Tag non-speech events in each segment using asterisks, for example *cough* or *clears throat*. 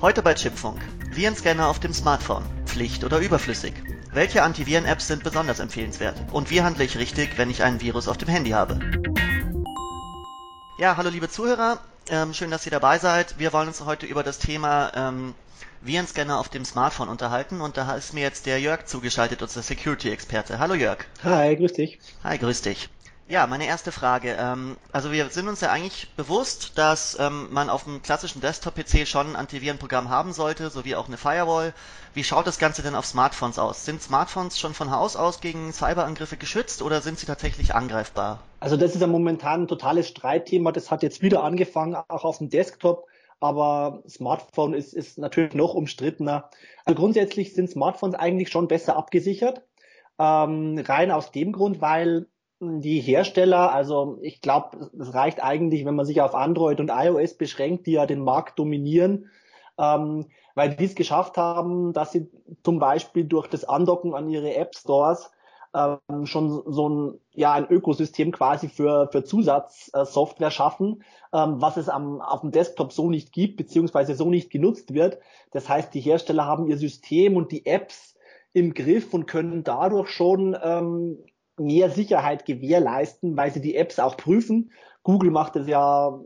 Heute bei Chipfunk. Virenscanner auf dem Smartphone. Pflicht oder überflüssig? Welche Antiviren-Apps sind besonders empfehlenswert? Und wie handle ich richtig, wenn ich einen Virus auf dem Handy habe? Ja, hallo liebe Zuhörer. Ähm, schön, dass ihr dabei seid. Wir wollen uns heute über das Thema ähm, Virenscanner auf dem Smartphone unterhalten und da ist mir jetzt der Jörg zugeschaltet, unser Security-Experte. Hallo Jörg. Hi, grüß dich. Hi, grüß dich. Ja, meine erste Frage. Ähm, also wir sind uns ja eigentlich bewusst, dass ähm, man auf einem klassischen Desktop-PC schon ein Antivirenprogramm haben sollte, sowie auch eine Firewall. Wie schaut das Ganze denn auf Smartphones aus? Sind Smartphones schon von Haus aus gegen Cyberangriffe geschützt oder sind sie tatsächlich angreifbar? Also das ist ja momentan ein totales Streitthema. Das hat jetzt wieder angefangen, auch auf dem Desktop. Aber Smartphone ist, ist natürlich noch umstrittener. Also grundsätzlich sind Smartphones eigentlich schon besser abgesichert. Ähm, rein aus dem Grund, weil die Hersteller, also ich glaube, es reicht eigentlich, wenn man sich auf Android und iOS beschränkt, die ja den Markt dominieren, ähm, weil die es geschafft haben, dass sie zum Beispiel durch das Andocken an ihre App Stores ähm, schon so ein, ja, ein Ökosystem quasi für, für Zusatzsoftware schaffen, ähm, was es am, auf dem Desktop so nicht gibt, beziehungsweise so nicht genutzt wird. Das heißt, die Hersteller haben ihr System und die Apps im Griff und können dadurch schon ähm, mehr Sicherheit gewährleisten, weil sie die Apps auch prüfen. Google macht es ja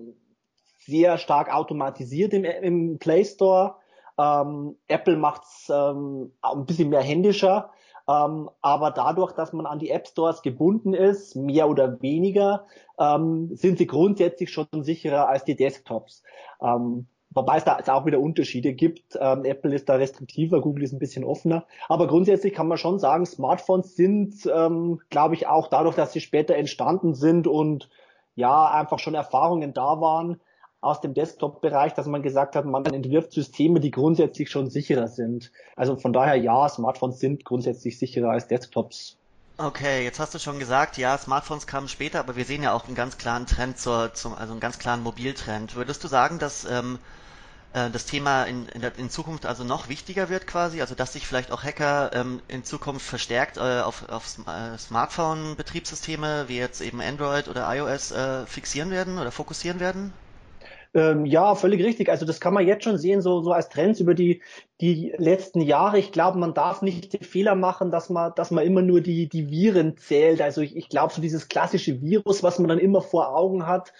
sehr stark automatisiert im, im Play Store. Ähm, Apple macht es ähm, ein bisschen mehr händischer. Ähm, aber dadurch, dass man an die App Stores gebunden ist, mehr oder weniger, ähm, sind sie grundsätzlich schon sicherer als die Desktops. Ähm, Wobei es da auch wieder Unterschiede gibt. Ähm, Apple ist da restriktiver, Google ist ein bisschen offener. Aber grundsätzlich kann man schon sagen, Smartphones sind, ähm, glaube ich, auch dadurch, dass sie später entstanden sind und ja, einfach schon Erfahrungen da waren aus dem Desktop-Bereich, dass man gesagt hat, man entwirft Systeme, die grundsätzlich schon sicherer sind. Also von daher ja, Smartphones sind grundsätzlich sicherer als Desktops. Okay, jetzt hast du schon gesagt, ja, Smartphones kamen später, aber wir sehen ja auch einen ganz klaren Trend zur, zum, also einen ganz klaren Mobiltrend. Würdest du sagen, dass ähm, äh, das Thema in, in, in, Zukunft also noch wichtiger wird quasi, also dass sich vielleicht auch Hacker ähm, in Zukunft verstärkt äh, auf, auf äh, Smartphone-Betriebssysteme wie jetzt eben Android oder iOS äh, fixieren werden oder fokussieren werden? Ähm, ja, völlig richtig. Also das kann man jetzt schon sehen, so, so als Trends über die, die letzten Jahre. Ich glaube, man darf nicht den Fehler machen, dass man, dass man immer nur die, die Viren zählt. Also ich, ich glaube, so dieses klassische Virus, was man dann immer vor Augen hat,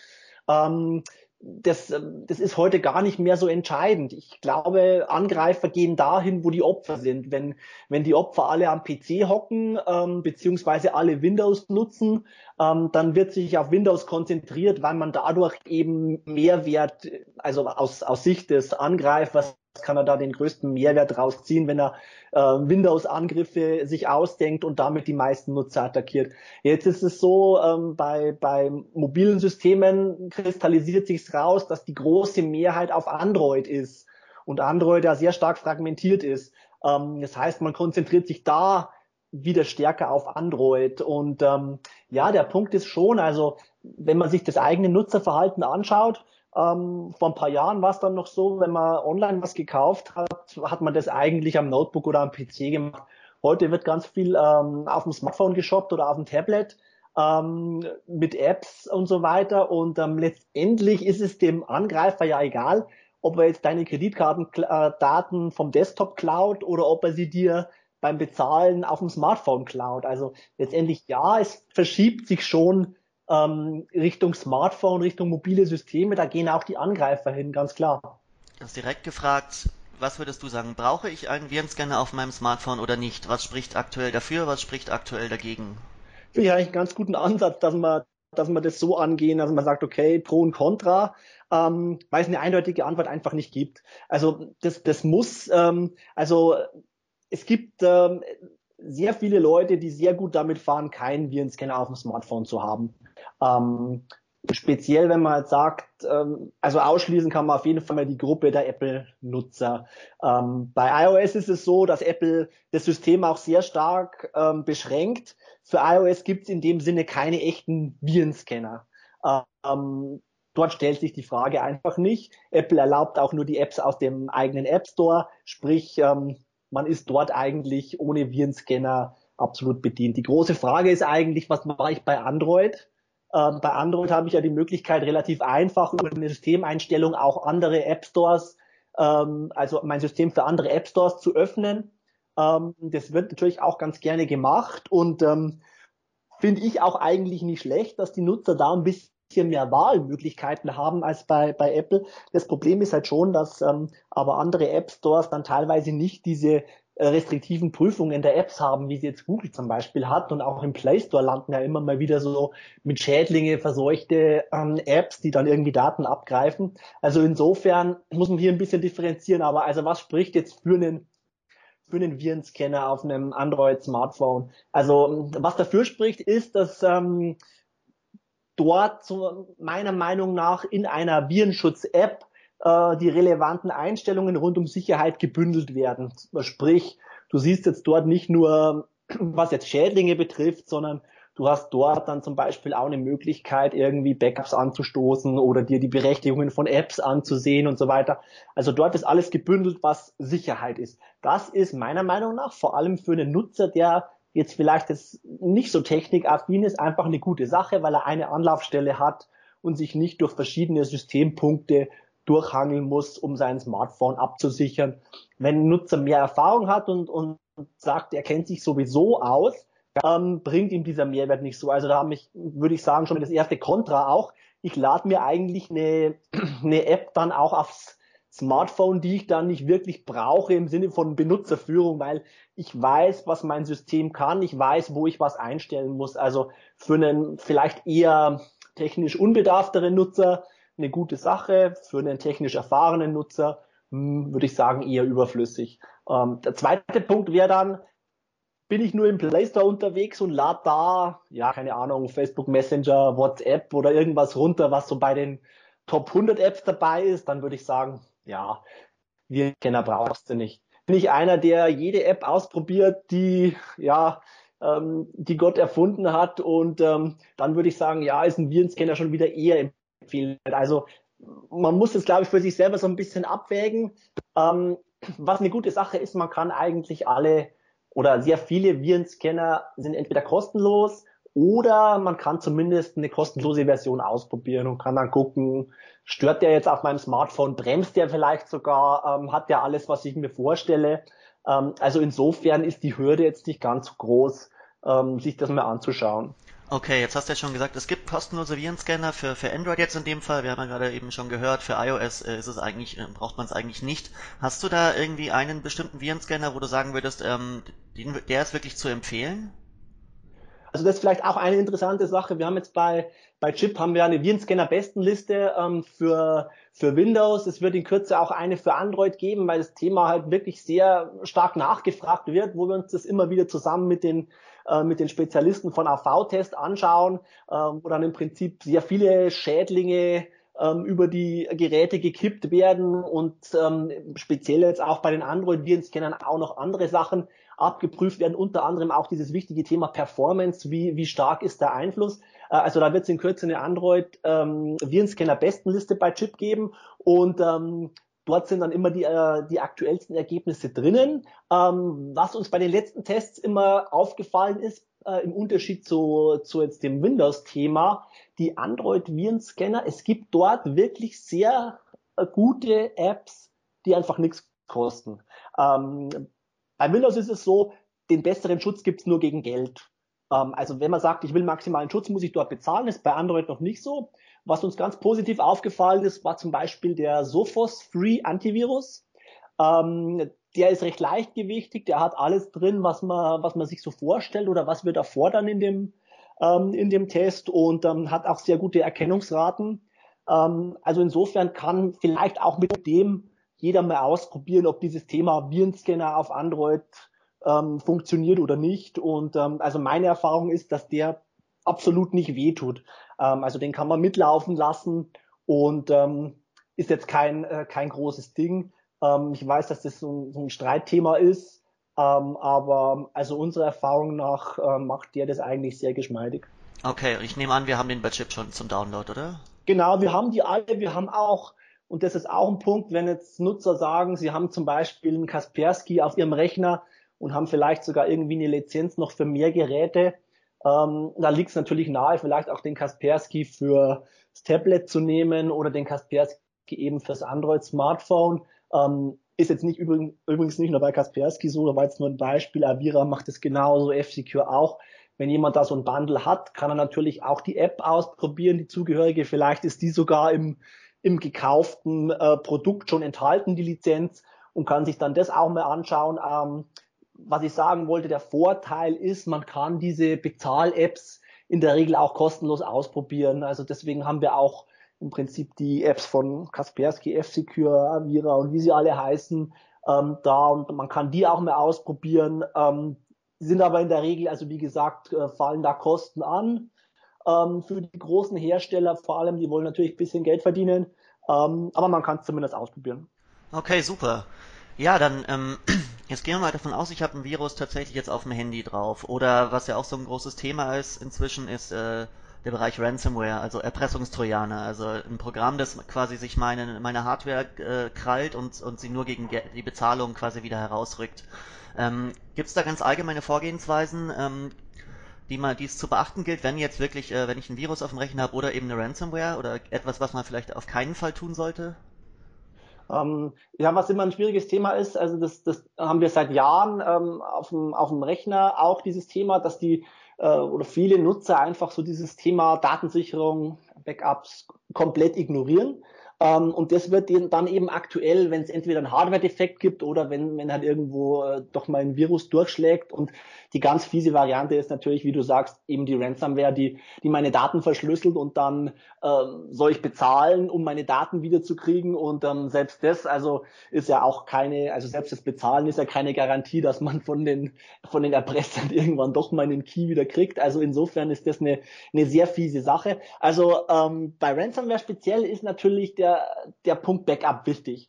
ähm, das, ähm, das ist heute gar nicht mehr so entscheidend. Ich glaube, Angreifer gehen dahin, wo die Opfer sind. Wenn, wenn die Opfer alle am PC hocken, ähm, beziehungsweise alle Windows nutzen, ähm, dann wird sich auf Windows konzentriert, weil man dadurch eben Mehrwert, also aus, aus Sicht des Angreifers, kann er da den größten Mehrwert rausziehen, wenn er äh, Windows-Angriffe sich ausdenkt und damit die meisten Nutzer attackiert. Jetzt ist es so, ähm, bei, bei mobilen Systemen kristallisiert sich raus, dass die große Mehrheit auf Android ist und Android ja sehr stark fragmentiert ist. Ähm, das heißt, man konzentriert sich da wieder stärker auf Android. Und ähm, ja, der Punkt ist schon, also wenn man sich das eigene Nutzerverhalten anschaut, ähm, vor ein paar Jahren war es dann noch so, wenn man online was gekauft hat, hat man das eigentlich am Notebook oder am PC gemacht. Heute wird ganz viel ähm, auf dem Smartphone geshoppt oder auf dem Tablet ähm, mit Apps und so weiter. Und ähm, letztendlich ist es dem Angreifer ja egal, ob er jetzt deine Kreditkartendaten vom Desktop klaut oder ob er sie dir beim Bezahlen auf dem Smartphone klaut. Also letztendlich ja, es verschiebt sich schon ähm, Richtung Smartphone, Richtung mobile Systeme, da gehen auch die Angreifer hin, ganz klar. Du hast direkt gefragt, was würdest du sagen? Brauche ich einen Virenscanner auf meinem Smartphone oder nicht? Was spricht aktuell dafür, was spricht aktuell dagegen? Finde ich eigentlich einen ganz guten Ansatz, dass man, dass man das so angehen, dass man sagt, okay, Pro und Contra, ähm, weil es eine eindeutige Antwort einfach nicht gibt. Also das, das muss, ähm, also es gibt ähm, sehr viele Leute, die sehr gut damit fahren, keinen Virenscanner auf dem Smartphone zu haben. Ähm, speziell, wenn man sagt, ähm, also ausschließen kann man auf jeden Fall mal die Gruppe der Apple-Nutzer. Ähm, bei iOS ist es so, dass Apple das System auch sehr stark ähm, beschränkt. Für iOS gibt es in dem Sinne keine echten Virenscanner. Ähm, dort stellt sich die Frage einfach nicht. Apple erlaubt auch nur die Apps aus dem eigenen App Store, sprich ähm, man ist dort eigentlich ohne Virenscanner absolut bedient. Die große Frage ist eigentlich, was mache ich bei Android? Ähm, bei Android habe ich ja die Möglichkeit, relativ einfach über eine Systemeinstellung auch andere App Stores ähm, also mein System für andere App Stores zu öffnen. Ähm, das wird natürlich auch ganz gerne gemacht und ähm, finde ich auch eigentlich nicht schlecht, dass die Nutzer da ein bisschen mehr Wahlmöglichkeiten haben als bei, bei Apple. Das Problem ist halt schon, dass ähm, aber andere App Stores dann teilweise nicht diese restriktiven Prüfungen der Apps haben, wie sie jetzt Google zum Beispiel hat. Und auch im Play Store landen ja immer mal wieder so mit Schädlinge verseuchte ähm, Apps, die dann irgendwie Daten abgreifen. Also insofern muss man hier ein bisschen differenzieren. Aber also was spricht jetzt für einen für einen Virenscanner auf einem Android-Smartphone? Also was dafür spricht, ist, dass ähm, dort zu meiner Meinung nach in einer Virenschutz-App äh, die relevanten Einstellungen rund um Sicherheit gebündelt werden. Sprich, du siehst jetzt dort nicht nur, *clears throat* was jetzt Schädlinge betrifft, sondern du hast dort dann zum Beispiel auch eine Möglichkeit, irgendwie Backups anzustoßen oder dir die Berechtigungen von Apps anzusehen und so weiter. Also dort ist alles gebündelt, was Sicherheit ist. Das ist meiner Meinung nach vor allem für einen Nutzer, der jetzt vielleicht jetzt nicht so technikaffin ist, einfach eine gute Sache, weil er eine Anlaufstelle hat und sich nicht durch verschiedene Systempunkte durchhangeln muss, um sein Smartphone abzusichern. Wenn ein Nutzer mehr Erfahrung hat und, und sagt, er kennt sich sowieso aus, ähm, bringt ihm dieser Mehrwert nicht so. Also da habe ich, würde ich sagen, schon das erste Kontra auch. Ich lade mir eigentlich eine, *clears throat* eine App dann auch aufs Smartphone, die ich dann nicht wirklich brauche im Sinne von Benutzerführung, weil ich weiß, was mein System kann, ich weiß, wo ich was einstellen muss. Also für einen vielleicht eher technisch unbedarfteren Nutzer eine gute Sache, für einen technisch erfahrenen Nutzer hm, würde ich sagen eher überflüssig. Ähm, der zweite Punkt wäre dann, bin ich nur im Play Store unterwegs und lade da, ja, keine Ahnung, Facebook Messenger, WhatsApp oder irgendwas runter, was so bei den Top 100 Apps dabei ist, dann würde ich sagen, ja, wir Kenner brauchst du nicht. Bin ich einer, der jede App ausprobiert, die, ja, ähm, die Gott erfunden hat und ähm, dann würde ich sagen, ja, ist ein Virenscanner schon wieder eher empfehlenswert. Also man muss es, glaube ich, für sich selber so ein bisschen abwägen. Ähm, was eine gute Sache ist, man kann eigentlich alle oder sehr viele Virenscanner sind entweder kostenlos oder man kann zumindest eine kostenlose Version ausprobieren und kann dann gucken, stört der jetzt auf meinem Smartphone, bremst der vielleicht sogar, ähm, hat der alles, was ich mir vorstelle. Ähm, also insofern ist die Hürde jetzt nicht ganz so groß, ähm, sich das mal anzuschauen. Okay, jetzt hast du ja schon gesagt, es gibt kostenlose Virenscanner für, für Android jetzt in dem Fall. Wir haben ja gerade eben schon gehört, für iOS äh, ist es eigentlich, äh, braucht man es eigentlich nicht. Hast du da irgendwie einen bestimmten Virenscanner, wo du sagen würdest, ähm, den, der ist wirklich zu empfehlen? Also das ist vielleicht auch eine interessante Sache. Wir haben jetzt bei, bei Chip haben wir eine Virenscanner-Bestenliste ähm, für, für Windows. Es wird in Kürze auch eine für Android geben, weil das Thema halt wirklich sehr stark nachgefragt wird, wo wir uns das immer wieder zusammen mit den äh, mit den Spezialisten von AV-Test anschauen, ähm, wo dann im Prinzip sehr viele Schädlinge ähm, über die Geräte gekippt werden und ähm, speziell jetzt auch bei den Android-Virenscannern auch noch andere Sachen abgeprüft werden, unter anderem auch dieses wichtige Thema Performance, wie, wie stark ist der Einfluss. Äh, also da wird es in Kürze eine Android-Virenscanner-Bestenliste bei Chip geben und Dort sind dann immer die, äh, die aktuellsten Ergebnisse drinnen. Ähm, was uns bei den letzten Tests immer aufgefallen ist, äh, im Unterschied zu, zu jetzt dem Windows-Thema, die Android-Virenscanner, es gibt dort wirklich sehr äh, gute Apps, die einfach nichts kosten. Ähm, bei Windows ist es so, den besseren Schutz gibt's nur gegen Geld. Ähm, also wenn man sagt, ich will maximalen Schutz, muss ich dort bezahlen, ist bei Android noch nicht so. Was uns ganz positiv aufgefallen ist, war zum Beispiel der Sophos Free Antivirus. Ähm, der ist recht leichtgewichtig, der hat alles drin, was man, was man sich so vorstellt oder was wir da fordern in dem, ähm, in dem Test und ähm, hat auch sehr gute Erkennungsraten. Ähm, also insofern kann vielleicht auch mit dem jeder mal ausprobieren, ob dieses Thema Virenscanner auf Android ähm, funktioniert oder nicht. Und ähm, also meine Erfahrung ist, dass der absolut nicht wehtut. Ähm, also den kann man mitlaufen lassen und ähm, ist jetzt kein, äh, kein großes Ding. Ähm, ich weiß, dass das so, so ein Streitthema ist, ähm, aber also unserer Erfahrung nach äh, macht der das eigentlich sehr geschmeidig. Okay, ich nehme an, wir haben den bei Chip schon zum Download, oder? Genau, wir haben die alle. Wir haben auch, und das ist auch ein Punkt, wenn jetzt Nutzer sagen, sie haben zum Beispiel einen Kaspersky auf ihrem Rechner und haben vielleicht sogar irgendwie eine Lizenz noch für mehr Geräte, ähm, da liegt es natürlich nahe, vielleicht auch den Kaspersky für das Tablet zu nehmen oder den Kaspersky eben fürs Android-Smartphone. Ähm, ist jetzt nicht übrigens nicht nur bei Kaspersky so, da war jetzt nur ein Beispiel. Avira macht es genauso, F-Secure auch. Wenn jemand da so ein Bundle hat, kann er natürlich auch die App ausprobieren, die zugehörige. Vielleicht ist die sogar im, im gekauften äh, Produkt schon enthalten, die Lizenz, und kann sich dann das auch mal anschauen. Ähm, was ich sagen wollte, der Vorteil ist, man kann diese Bezahl-Apps in der Regel auch kostenlos ausprobieren. Also deswegen haben wir auch im Prinzip die Apps von Kaspersky, F-Secure, Avira und wie sie alle heißen, ähm, da und man kann die auch mal ausprobieren. Ähm, sind aber in der Regel, also wie gesagt, äh, fallen da Kosten an ähm, für die großen Hersteller, vor allem, die wollen natürlich ein bisschen Geld verdienen, ähm, aber man kann es zumindest ausprobieren. Okay, super. Ja, dann ähm, *clears throat* jetzt gehen wir mal davon aus, ich habe ein Virus tatsächlich jetzt auf dem Handy drauf. Oder was ja auch so ein großes Thema ist inzwischen, ist äh, der Bereich Ransomware, also Erpressungstrojaner. Also ein Programm, das quasi sich meine, meine Hardware äh, krallt und, und sie nur gegen die Bezahlung quasi wieder herausrückt. Ähm, Gibt es da ganz allgemeine Vorgehensweisen, ähm, die man, die es zu beachten gilt, wenn jetzt wirklich, äh, wenn ich ein Virus auf dem Rechner habe oder eben eine Ransomware oder etwas, was man vielleicht auf keinen Fall tun sollte? Ähm, ja, was immer ein schwieriges Thema ist, also das, das haben wir seit Jahren ähm, auf, dem, auf dem Rechner auch dieses Thema, dass die äh, oder viele Nutzer einfach so dieses Thema Datensicherung, Backups komplett ignorieren. Ähm, und das wird dann eben aktuell, wenn es entweder einen Hardware-Defekt gibt oder wenn, wenn halt irgendwo äh, doch mal ein Virus durchschlägt. Und die ganz fiese Variante ist natürlich, wie du sagst, eben die Ransomware, die, die meine Daten verschlüsselt und dann ähm, soll ich bezahlen, um meine Daten wiederzukriegen. Und ähm, selbst das, also ist ja auch keine, also selbst das Bezahlen ist ja keine Garantie, dass man von den, von den Erpressern *laughs* irgendwann doch meinen Key wieder kriegt. Also insofern ist das eine, eine sehr fiese Sache. Also ähm, bei Ransomware speziell ist natürlich der der, Punkt Backup wichtig.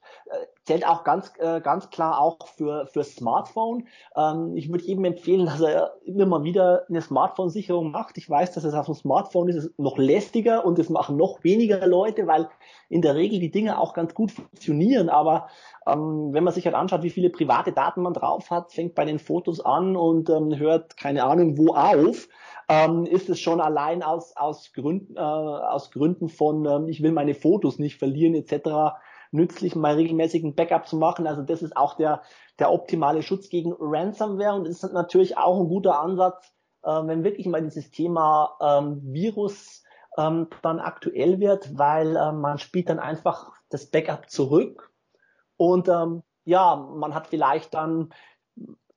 Äh, zählt auch ganz, äh, ganz klar auch für, für Smartphone. Ähm, ich würde jedem empfehlen, dass er immer mal wieder eine Smartphone-Sicherung macht. Ich weiß, dass es auf dem Smartphone ist, ist noch lästiger und es machen noch weniger Leute, weil in der Regel die Dinge auch ganz gut funktionieren. Aber ähm, wenn man sich halt anschaut, wie viele private Daten man drauf hat, fängt bei den Fotos an und ähm, hört keine Ahnung wo auf ähm, ist es schon allein aus, aus, Gründen, äh, aus Gründen von, ähm, ich will meine Fotos nicht verlieren etc. nützlich, mal regelmäßig ein Backup zu machen. Also das ist auch der, der optimale Schutz gegen Ransomware und ist natürlich auch ein guter Ansatz, äh, wenn wirklich mal dieses Thema ähm, Virus ähm, dann aktuell wird, weil äh, man spielt dann einfach das Backup zurück und ähm, ja, man hat vielleicht dann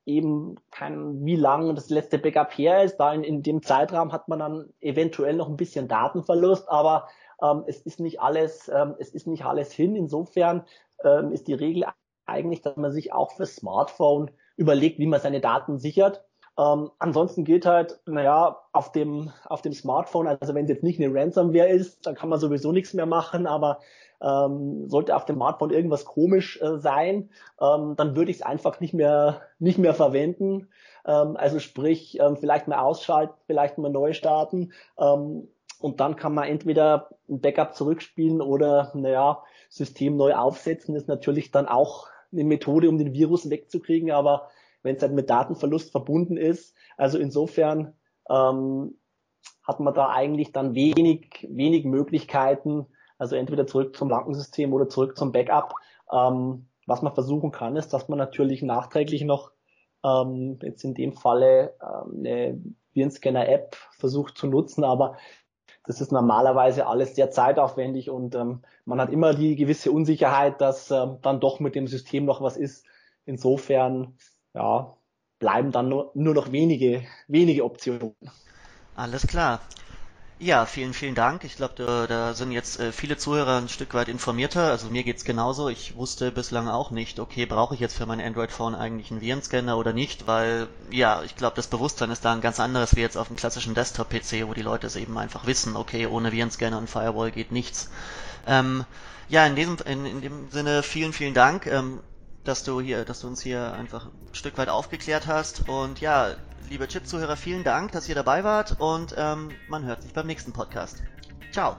eben kein, wie lang das letzte Backup her ist. Da in, in dem Zeitraum hat man dann eventuell noch ein bisschen Datenverlust, aber ähm, es ist nicht alles, ähm, es ist nicht alles hin. Insofern ähm, ist die Regel eigentlich, dass man sich auch fürs Smartphone überlegt, wie man seine Daten sichert. Ähm, ansonsten geht halt, naja, auf dem, auf dem Smartphone, also wenn es jetzt nicht eine Ransomware ist, dann kann man sowieso nichts mehr machen, aber ähm, sollte auf dem Smartphone irgendwas komisch äh, sein, ähm, dann würde ich es einfach nicht mehr, nicht mehr verwenden. Ähm, also sprich, ähm, vielleicht mal ausschalten, vielleicht mal neu starten. Ähm, und dann kann man entweder ein Backup zurückspielen oder, naja, System neu aufsetzen, ist natürlich dann auch eine Methode, um den Virus wegzukriegen, aber wenn es halt mit Datenverlust verbunden ist, also insofern ähm, hat man da eigentlich dann wenig, wenig Möglichkeiten, also entweder zurück zum Lankensystem oder zurück zum Backup. Ähm, was man versuchen kann, ist, dass man natürlich nachträglich noch ähm, jetzt in dem Falle ähm, eine Virenscanner-App versucht zu nutzen, aber das ist normalerweise alles sehr zeitaufwendig und ähm, man hat immer die gewisse Unsicherheit, dass ähm, dann doch mit dem System noch was ist. Insofern, ja, bleiben dann nur, nur noch wenige, wenige Optionen. Alles klar. Ja, vielen, vielen Dank. Ich glaube, da, da sind jetzt äh, viele Zuhörer ein Stück weit informierter. Also mir geht's genauso. Ich wusste bislang auch nicht, okay, brauche ich jetzt für mein Android-Phone eigentlich einen Virenscanner oder nicht, weil ja, ich glaube, das Bewusstsein ist da ein ganz anderes wie jetzt auf dem klassischen Desktop-PC, wo die Leute es eben einfach wissen, okay, ohne Virenscanner und Firewall geht nichts. Ähm, ja, in diesem, in, in dem Sinne vielen, vielen Dank. Ähm, dass du hier, dass du uns hier einfach ein Stück weit aufgeklärt hast. Und ja, liebe Chip-Zuhörer, vielen Dank, dass ihr dabei wart und ähm, man hört sich beim nächsten Podcast. Ciao.